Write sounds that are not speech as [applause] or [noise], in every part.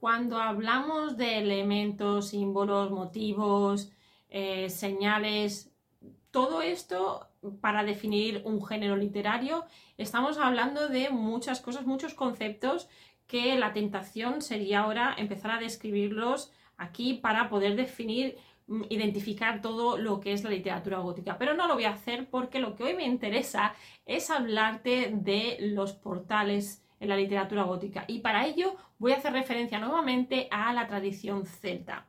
Cuando hablamos de elementos, símbolos, motivos, eh, señales, todo esto para definir un género literario, estamos hablando de muchas cosas, muchos conceptos que la tentación sería ahora empezar a describirlos aquí para poder definir, mm, identificar todo lo que es la literatura gótica. Pero no lo voy a hacer porque lo que hoy me interesa es hablarte de los portales en la literatura gótica y para ello voy a hacer referencia nuevamente a la tradición celta.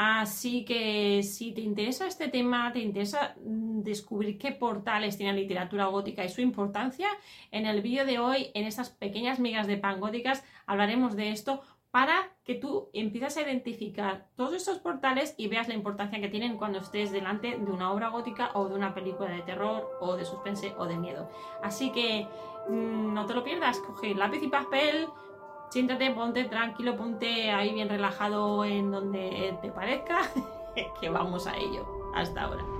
Así que si te interesa este tema, te interesa mm, descubrir qué portales tiene la literatura gótica y su importancia, en el vídeo de hoy, en estas pequeñas migas de pan góticas, hablaremos de esto para que tú empieces a identificar todos estos portales y veas la importancia que tienen cuando estés delante de una obra gótica o de una película de terror o de suspense o de miedo. Así que mm, no te lo pierdas, coge lápiz y papel, siéntate, ponte tranquilo, ponte ahí bien relajado en donde te parezca, [laughs] que vamos a ello. Hasta ahora.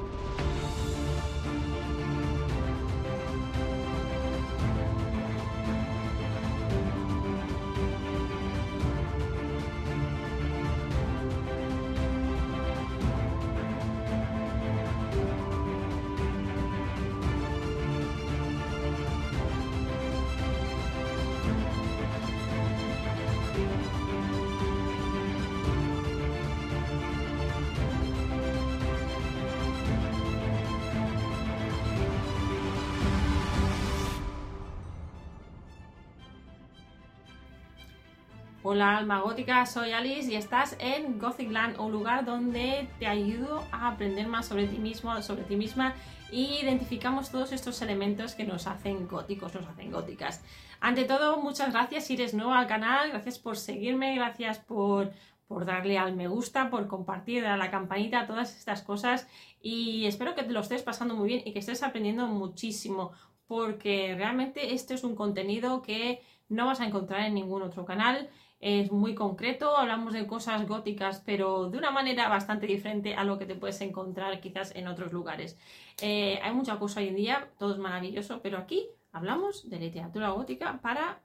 Hola alma gótica, soy Alice y estás en Gothic Land, un lugar donde te ayudo a aprender más sobre ti mismo, sobre ti misma y identificamos todos estos elementos que nos hacen góticos, nos hacen góticas. Ante todo, muchas gracias si eres nuevo al canal, gracias por seguirme, gracias por, por darle al me gusta, por compartir, a la campanita, todas estas cosas y espero que te lo estés pasando muy bien y que estés aprendiendo muchísimo porque realmente este es un contenido que no vas a encontrar en ningún otro canal es muy concreto, hablamos de cosas góticas, pero de una manera bastante diferente a lo que te puedes encontrar quizás en otros lugares. Eh, hay mucha cosa hoy en día, todo es maravilloso, pero aquí hablamos de literatura gótica para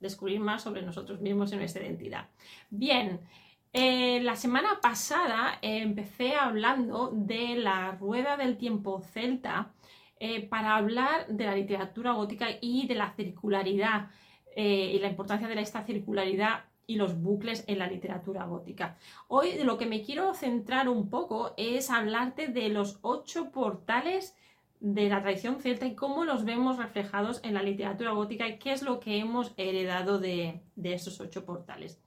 descubrir más sobre nosotros mismos y nuestra identidad. Bien, eh, la semana pasada empecé hablando de la rueda del tiempo celta eh, para hablar de la literatura gótica y de la circularidad eh, y la importancia de esta circularidad y los bucles en la literatura gótica. Hoy de lo que me quiero centrar un poco es hablarte de los ocho portales de la tradición celta y cómo los vemos reflejados en la literatura gótica y qué es lo que hemos heredado de, estos ocho portales.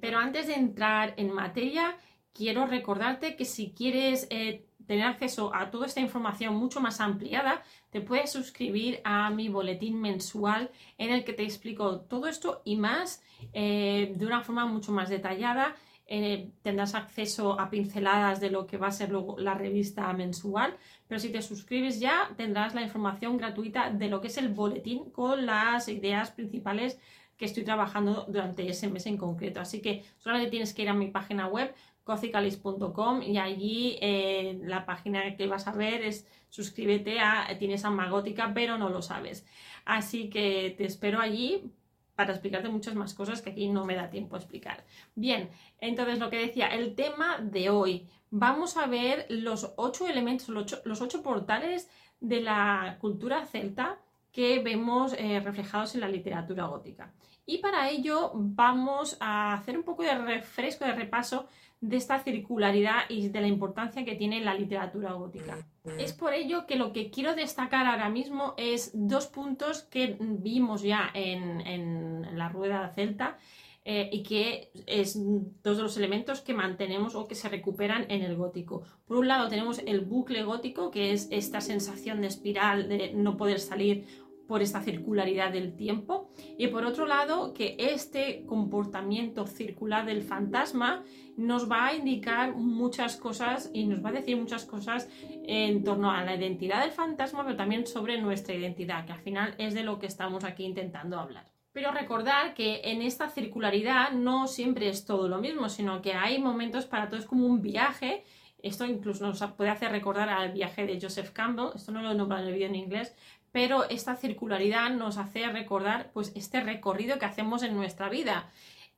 Pero antes de entrar en materia, quiero recordarte que si quieres eh, tener acceso a toda esta información mucho más ampliada, te puedes suscribir a mi boletín mensual en el que te explico todo esto y más eh, de una forma mucho más detallada. Eh, tendrás acceso a pinceladas de lo que va a ser luego la revista mensual, pero si te suscribes ya tendrás la información gratuita de lo que es el boletín con las ideas principales que estoy trabajando durante ese mes en concreto. Así que solamente tienes que ir a mi página web gothicalis.com y allí eh, la página que vas a ver es suscríbete a tienes alma gótica pero no lo sabes. Así que te espero allí para explicarte muchas más cosas que aquí no me da tiempo a explicar. Bien entonces lo que decía el tema de hoy. Vamos a ver los ocho elementos los ocho, portales de la cultura celta que vemos eh, reflejados en la literatura gótica. Y para ello vamos a hacer un poco de refresco de repaso de esta circularidad y de la importancia que tiene la literatura gótica. Es por ello que lo que quiero destacar ahora mismo es dos puntos que vimos ya en, la rueda celta eh, y que es dos de los elementos que mantenemos o que se recuperan en el gótico. Por un lado tenemos el bucle gótico, que es esta sensación de espiral, de no poder salir por esta circularidad del tiempo y por otro lado que este comportamiento circular del fantasma nos va a indicar muchas cosas y nos va a decir muchas cosas en torno a la identidad del fantasma pero también sobre nuestra identidad que al final es de lo que estamos aquí intentando hablar. Pero recordar que en esta circularidad no siempre es todo lo mismo, sino que hay momentos para todo, es como un viaje esto incluso nos puede hacer recordar al viaje de Joseph Campbell, esto no lo he nombrado en el vídeo en inglés, pero esta circularidad nos hace recordar pues este recorrido que hacemos en nuestra vida.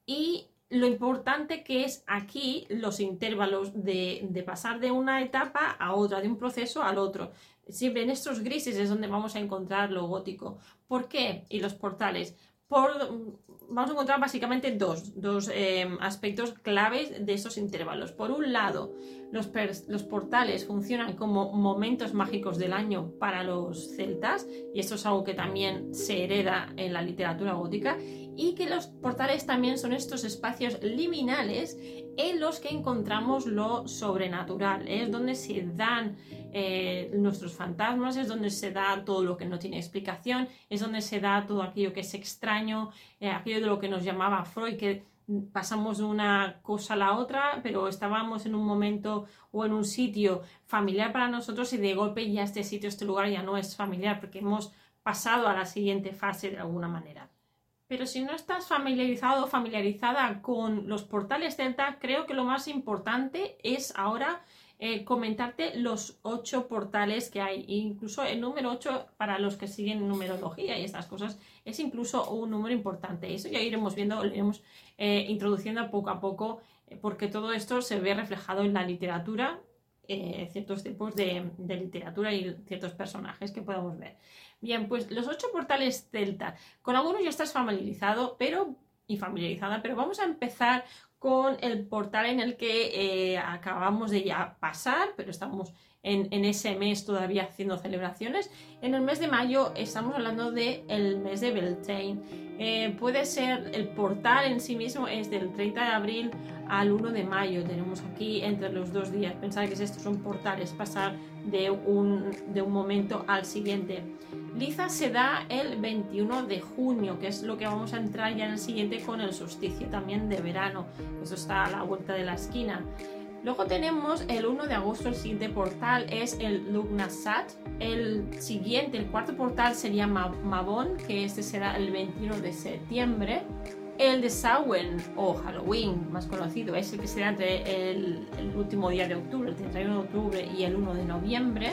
Y lo importante que es aquí los intervalos de, pasar de una etapa a otra, de un proceso al otro. Siempre en estos grises es donde vamos a encontrar lo gótico. ¿Por qué? Y los portales. Por, vamos a encontrar básicamente dos, dos eh, aspectos claves de esos intervalos. Por un lado, los, portales funcionan como momentos mágicos del año para los celtas, y esto es algo que también se hereda en la literatura gótica y que los portales también son estos espacios liminales en los que encontramos lo sobrenatural, es donde se dan eh, nuestros fantasmas, es donde se da todo lo que no tiene explicación, es donde se da todo aquello que es extraño, eh, aquello de lo que nos llamaba Freud, que pasamos de una cosa a la otra, pero estábamos en un momento o en un sitio familiar para nosotros y de golpe ya este sitio, este lugar ya no es familiar porque hemos pasado a la siguiente fase de alguna manera. Pero si no estás familiarizado o familiarizada con los portales Celta, creo que lo más importante es ahora eh, comentarte los ocho portales que hay. incluso el número 8 para los que siguen numerología y estas cosas es incluso un número importante. Eso ya iremos viendo, lo iremos eh, introduciendo poco a poco, eh, porque todo esto se ve reflejado en la literatura, ciertos tipos de, de literatura y ciertos personajes que podemos ver. Bien, pues los ocho portales Celta. Con algunos ya estás familiarizado, pero y familiarizada, pero vamos a empezar con el portal en el que eh, acabamos de ya pasar, pero estamos en, ese mes todavía haciendo celebraciones. En el mes de mayo estamos hablando del el mes de Beltane. Eh, puede ser el portal en sí mismo, es del 30 de abril al 1 de mayo. Tenemos aquí entre los dos días. Pensar que estos son portales, pasar de un, de un momento al siguiente. Liza se da el 21 de junio, que es lo que vamos a entrar ya en el siguiente con el solsticio también de verano. Eso está a la vuelta de la esquina. Luego tenemos el 1 de agosto, el siguiente portal es el Lugnasat. El siguiente, el cuarto portal sería Mabon, que este será el 21 de septiembre. El de Samhain o Halloween, más conocido, es el que será entre el, último día de octubre, el 31 de octubre y el 1 de noviembre.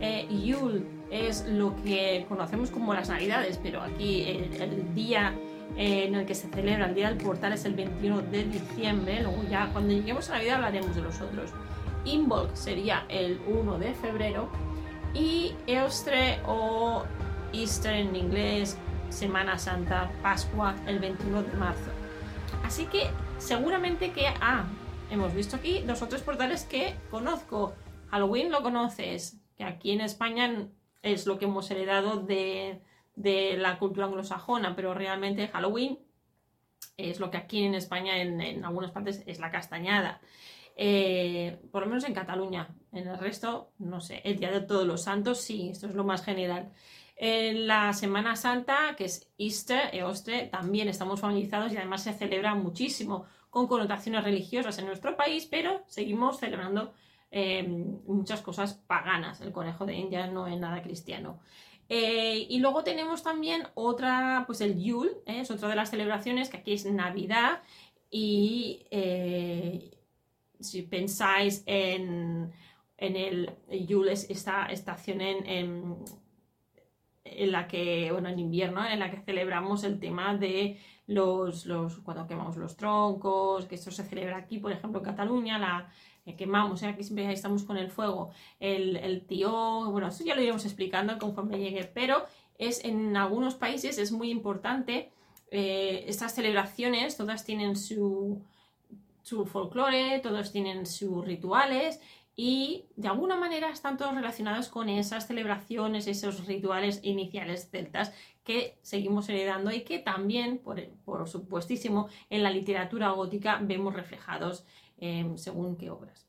Eh, Yule es lo que conocemos como las Navidades, pero aquí el, día eh, en el que se celebra el Día del Portal es el 21 de diciembre. Luego ya cuando lleguemos a Navidad hablaremos de los otros. Involk sería el 1 de febrero y Eostre o Easter en inglés Semana Santa, Pascua, el 21 de marzo. Así que seguramente que, ah, hemos visto aquí dos o tres portales que conozco. Halloween lo conoces, que aquí en España es lo que hemos heredado de, la cultura anglosajona, pero realmente Halloween es lo que aquí en España, en, algunas partes, es la castañada. Eh, por lo menos en Cataluña. En el resto, no sé. El Día de Todos los Santos, sí, esto es lo más general. En la Semana Santa, que es Easter, Eostre, también estamos familiarizados y además se celebra muchísimo con connotaciones religiosas en nuestro país, pero seguimos celebrando eh, muchas cosas paganas. El conejo de Indias no es nada cristiano. Eh, y luego tenemos también otra, pues el Yule, ¿eh? es otra de las celebraciones que aquí es Navidad y si pensáis en, en el Yule, es esta estación en en la que, bueno, en invierno, en la que celebramos el tema de los, los cuando quemamos los troncos, que esto se celebra aquí, por ejemplo, en Cataluña, la eh, quemamos, ¿eh? aquí siempre estamos con el fuego, el, el tío, bueno, eso ya lo iremos explicando conforme llegue, pero es en algunos países es muy importante eh, estas celebraciones, todas tienen su, su folclore, todos tienen sus rituales y de alguna manera están todos relacionados con esas celebraciones, esos rituales iniciales celtas que seguimos heredando y que también, por, supuestísimo, en la literatura gótica vemos reflejados em, según qué obras.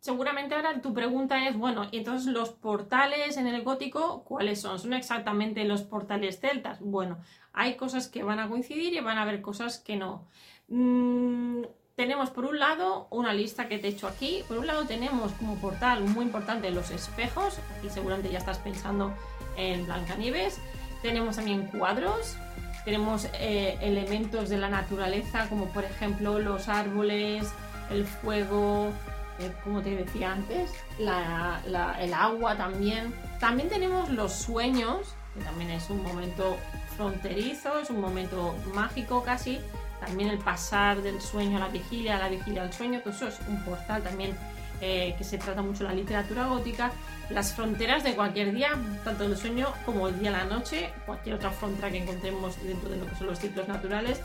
Seguramente ahora tu pregunta es, bueno, entonces los portales en el gótico, ¿cuáles son? ¿Son exactamente los portales celtas? Bueno, hay cosas que van a coincidir y van a haber cosas que no. Mm, tenemos por un lado una lista que te he hecho aquí. Por un lado tenemos como portal muy importante los espejos. Aquí seguramente ya estás pensando en Blancanieves. Tenemos también cuadros. Tenemos eh, elementos de la naturaleza como por ejemplo los árboles, el fuego, eh, como te decía antes, el agua también. También tenemos los sueños, que también es un momento fronterizo, es un momento mágico casi, también el pasar del sueño a la vigilia, a la vigilia al sueño, que eso es un portal también eh, que se trata mucho la literatura gótica, las fronteras de cualquier día, tanto el sueño como el día a la noche, cualquier otra frontera que encontremos dentro de lo que son los ciclos naturales,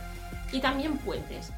y también puentes.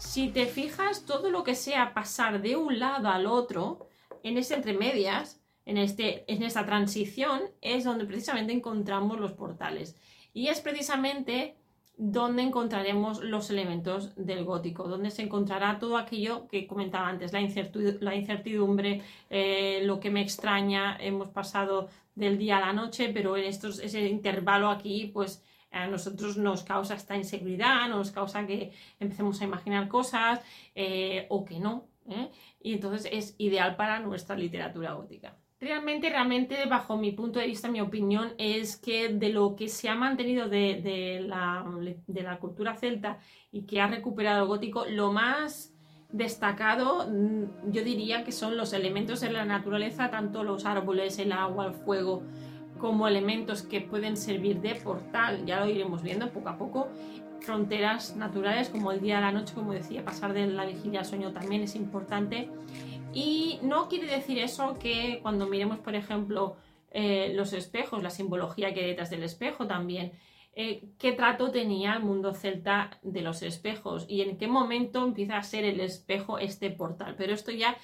Si te fijas, todo lo que sea pasar de un lado al otro, en este entre medias, en, este, en esta transición, es donde precisamente encontramos los portales. Y es precisamente donde encontraremos los elementos del gótico, donde se encontrará todo aquello que comentaba antes, la, incertidumbre, eh, lo que me extraña, hemos pasado del día a la noche, pero en estos, ese intervalo aquí, pues a nosotros nos causa esta inseguridad, nos causa que empecemos a imaginar cosas eh, o que no. ¿eh? Y entonces es ideal para nuestra literatura gótica. Realmente, realmente, bajo mi punto de vista, mi opinión es que de lo que se ha mantenido de, la, cultura celta y que ha recuperado gótico, lo más destacado mm, yo diría que son los elementos de la naturaleza, tanto los árboles, el agua, el fuego, como elementos que pueden servir de portal, ya lo iremos viendo poco a poco, fronteras naturales como el día a la noche, como decía, pasar de la vigilia al sueño también es importante y no quiere decir eso que cuando miremos, por ejemplo, eh, los espejos, la simbología que detrás del espejo también, eh, qué trato tenía el mundo celta de los espejos y en qué momento empieza a ser el espejo este portal. Pero esto ya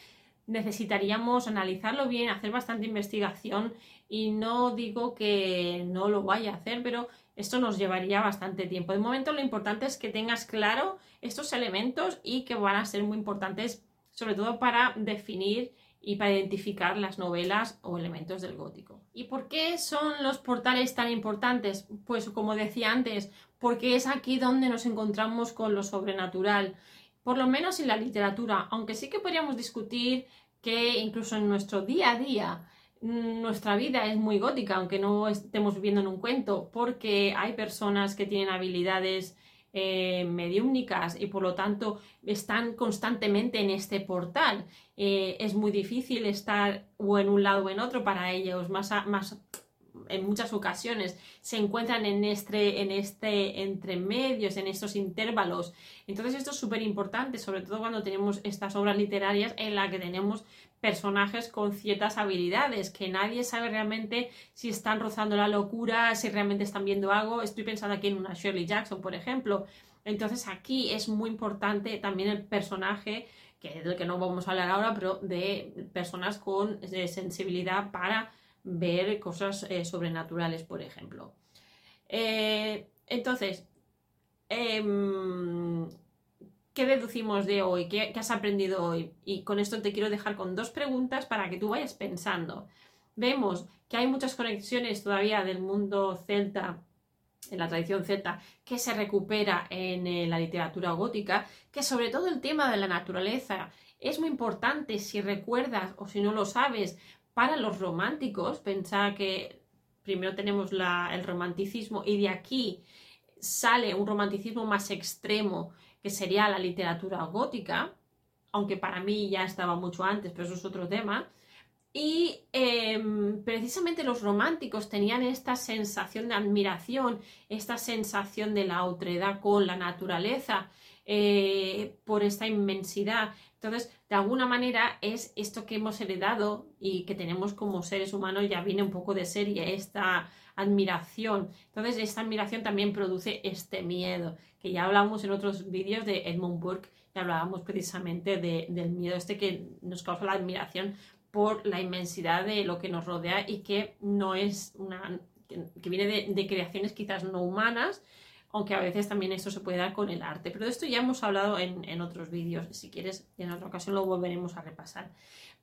necesitaríamos analizarlo bien, hacer bastante investigación y no digo que no lo vaya a hacer, pero esto nos llevaría bastante tiempo. De momento lo importante es que tengas claro estos elementos y que van a ser muy importantes sobre todo para definir y para identificar las novelas o elementos del gótico. ¿Y por qué son los portales tan importantes? Pues como decía antes, porque es aquí donde nos encontramos con lo sobrenatural, por lo menos en la literatura, aunque sí que podríamos discutir que incluso en nuestro día a día mm, nuestra vida es muy gótica, aunque no estemos viviendo en un cuento, porque hay personas que tienen habilidades eh, mediúmnicas y por lo tanto están constantemente en este portal. Eh, es muy difícil estar o en un lado o en otro para ellos, más, más en muchas ocasiones se encuentran en este, en este entre medios, en estos intervalos. Entonces esto es súper importante, sobre todo cuando tenemos estas obras literarias en las que tenemos personajes con ciertas habilidades, que nadie sabe realmente si están rozando la locura, si realmente están viendo algo. Estoy pensando aquí en una Shirley Jackson, por ejemplo. Entonces aquí es muy importante también el personaje, que del que no vamos a hablar ahora, pero de personas con eh, sensibilidad para ver cosas eh, sobrenaturales, por ejemplo. Eh, entonces, em, ¿Qué deducimos de hoy? ¿Qué, has aprendido hoy? Y con esto te quiero dejar con dos preguntas para que tú vayas pensando. Vemos que hay muchas conexiones todavía del mundo celta, en la tradición celta, que se recupera en eh, la literatura gótica, que sobre todo el tema de la naturaleza es muy importante si recuerdas o si no lo sabes para los románticos. Pensar que primero tenemos el romanticismo y de aquí sale un romanticismo más extremo que sería la literatura gótica, aunque para mí ya estaba mucho antes, pero eso es otro tema. Y em, precisamente los románticos tenían esta sensación de admiración, esta sensación de la otredad con la naturaleza, eh, por esta inmensidad. Entonces, de alguna manera es esto que hemos heredado y que tenemos como seres humanos, ya viene un poco de serie, esta admiración. Entonces, esta admiración también produce este miedo, que ya hablamos en otros vídeos de Edmund Burke, y hablábamos precisamente del miedo este que nos causa la admiración por la inmensidad de lo que nos rodea y que no es una que, viene de, creaciones quizás no humanas, aunque a veces también eso se puede dar con el arte. Pero de esto ya hemos hablado en, en otros vídeos, si quieres en otra ocasión lo volveremos a repasar.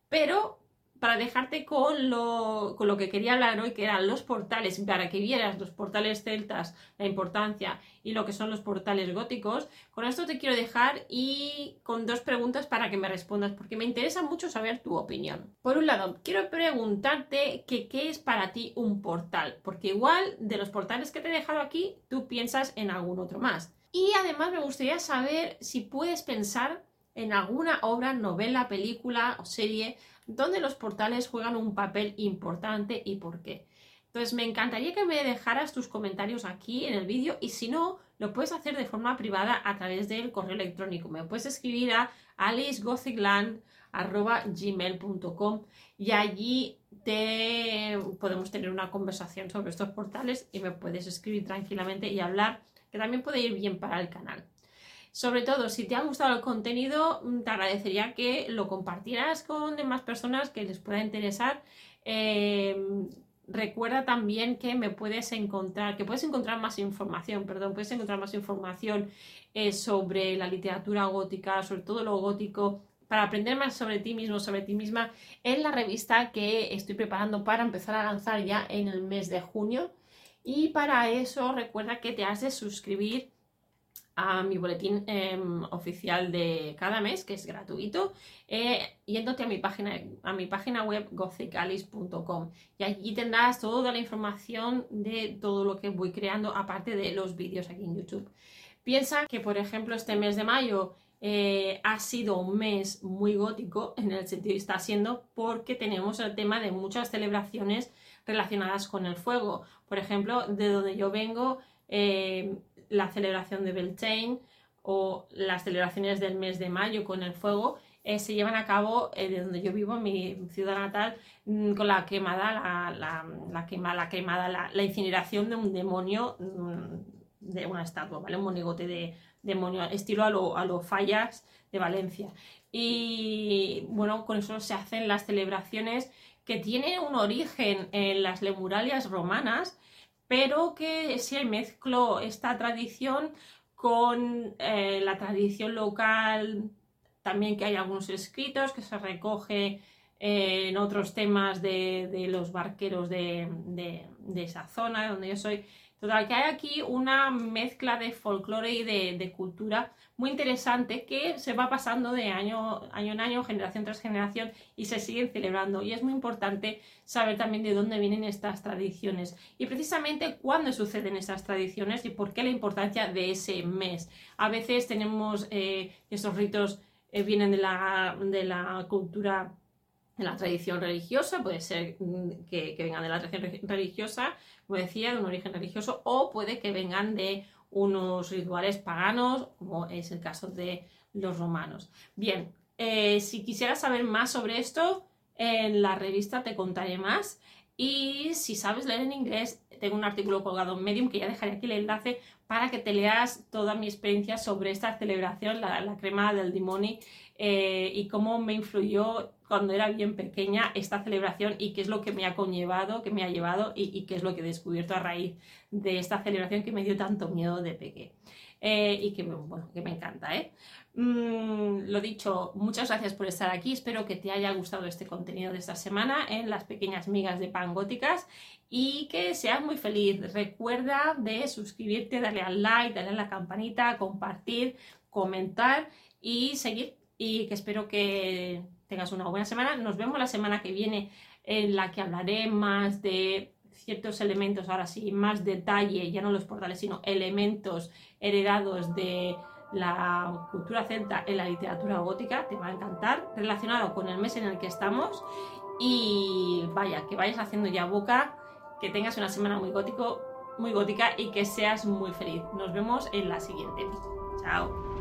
Pero para dejarte con lo, con lo que quería hablar hoy, que eran los portales, para que vieras los portales celtas, la importancia y lo que son los portales góticos. Con esto te quiero dejar y con dos preguntas para que me respondas, porque me interesa mucho saber tu opinión. Por un lado, quiero preguntarte que qué es para ti un portal, porque igual de los portales que te he dejado aquí, tú piensas en algún otro más. Y además me gustaría saber si puedes pensar en alguna obra, novela, película o serie donde los portales juegan un papel importante y por qué. Entonces me encantaría que me dejaras tus comentarios aquí en el vídeo y si no, lo puedes hacer de forma privada a través del correo electrónico. Me puedes escribir a alicegothicland.gmail.com y allí te podemos tener una conversación sobre estos portales y me puedes escribir tranquilamente y hablar, que también puede ir bien para el canal. Sobre todo, si te ha gustado el contenido, te agradecería que lo compartieras con demás personas que les pueda interesar. Eh, recuerda también que me puedes encontrar, que puedes encontrar más información, perdón, puedes encontrar más información eh, sobre la literatura gótica, sobre todo lo gótico, para aprender más sobre ti mismo, sobre ti misma, en la revista que estoy preparando para empezar a lanzar ya en el mes de junio. Y para eso recuerda que te has de suscribir a mi boletín em, oficial de cada mes, que es gratuito, eh, yéndote a mi página, a mi página web gothicalis.com y allí tendrás toda la información de todo lo que voy creando, aparte de los vídeos aquí en YouTube. Piensa que, por ejemplo, este mes de mayo eh, ha sido un mes muy gótico, en el sentido que está siendo, porque tenemos el tema de muchas celebraciones relacionadas con el fuego. Por ejemplo, de donde yo vengo, eh, la celebración de Beltane o las celebraciones del mes de mayo con el fuego eh, se llevan a cabo eh, de donde yo vivo, en mi ciudad natal, mm, con la quemada, la, la, quema, la quemada, la, incineración de un demonio mm, de una estatua, ¿vale? Un monigote de demonio, estilo a lo, a lo fallas de Valencia. Y bueno, con eso se hacen las celebraciones que tienen un origen en las lemuralias romanas, pero que se mezcló esta tradición con eh, la tradición local, también que hay algunos escritos que se recoge eh, en otros temas de, los barqueros de, de, esa zona donde yo soy. Total, que hay aquí una mezcla de folclore y de, cultura muy interesante que se va pasando de año, en año, generación tras generación y se siguen celebrando. Y es muy importante saber también de dónde vienen estas tradiciones y precisamente cuándo suceden estas tradiciones y por qué la importancia de ese mes. A veces tenemos eh, esos ritos eh, vienen de la, de la cultura de la tradición religiosa, puede ser mm, que, que, vengan de la tradición religiosa, como decía, de un origen religioso, o puede que vengan de unos rituales paganos, como es el caso de los romanos. Bien, eh, si quisieras saber más sobre esto, en la revista te contaré más. Y si sabes leer en inglés, tengo un artículo colgado en Medium que ya dejaré aquí el enlace para que te leas toda mi experiencia sobre esta celebración, la, la crema del dimoni, eh, y cómo me influyó cuando era bien pequeña esta celebración y qué es lo que me ha conllevado, que me ha llevado y, qué es lo que he descubierto a raíz de esta celebración que me dio tanto miedo de pequeña. Eh, y que, bueno, que me encanta. ¿eh? Mm, lo dicho, muchas gracias por estar aquí. Espero que te haya gustado este contenido de esta semana en las pequeñas migas de pan góticas y que seas muy feliz. Recuerda de suscribirte, darle al like, darle a la campanita, compartir, comentar y seguir. Y que espero que tengas una buena semana. Nos vemos la semana que viene en la que hablaré más de ciertos elementos, ahora sí, más detalle, ya no los portales, sino elementos heredados de la cultura celta en la literatura gótica, te va a encantar, relacionado con el mes en el que estamos. Y vaya, que vayas haciendo ya boca, que tengas una semana muy gótico, muy gótica y que seas muy feliz. Nos vemos en la siguiente. Chao.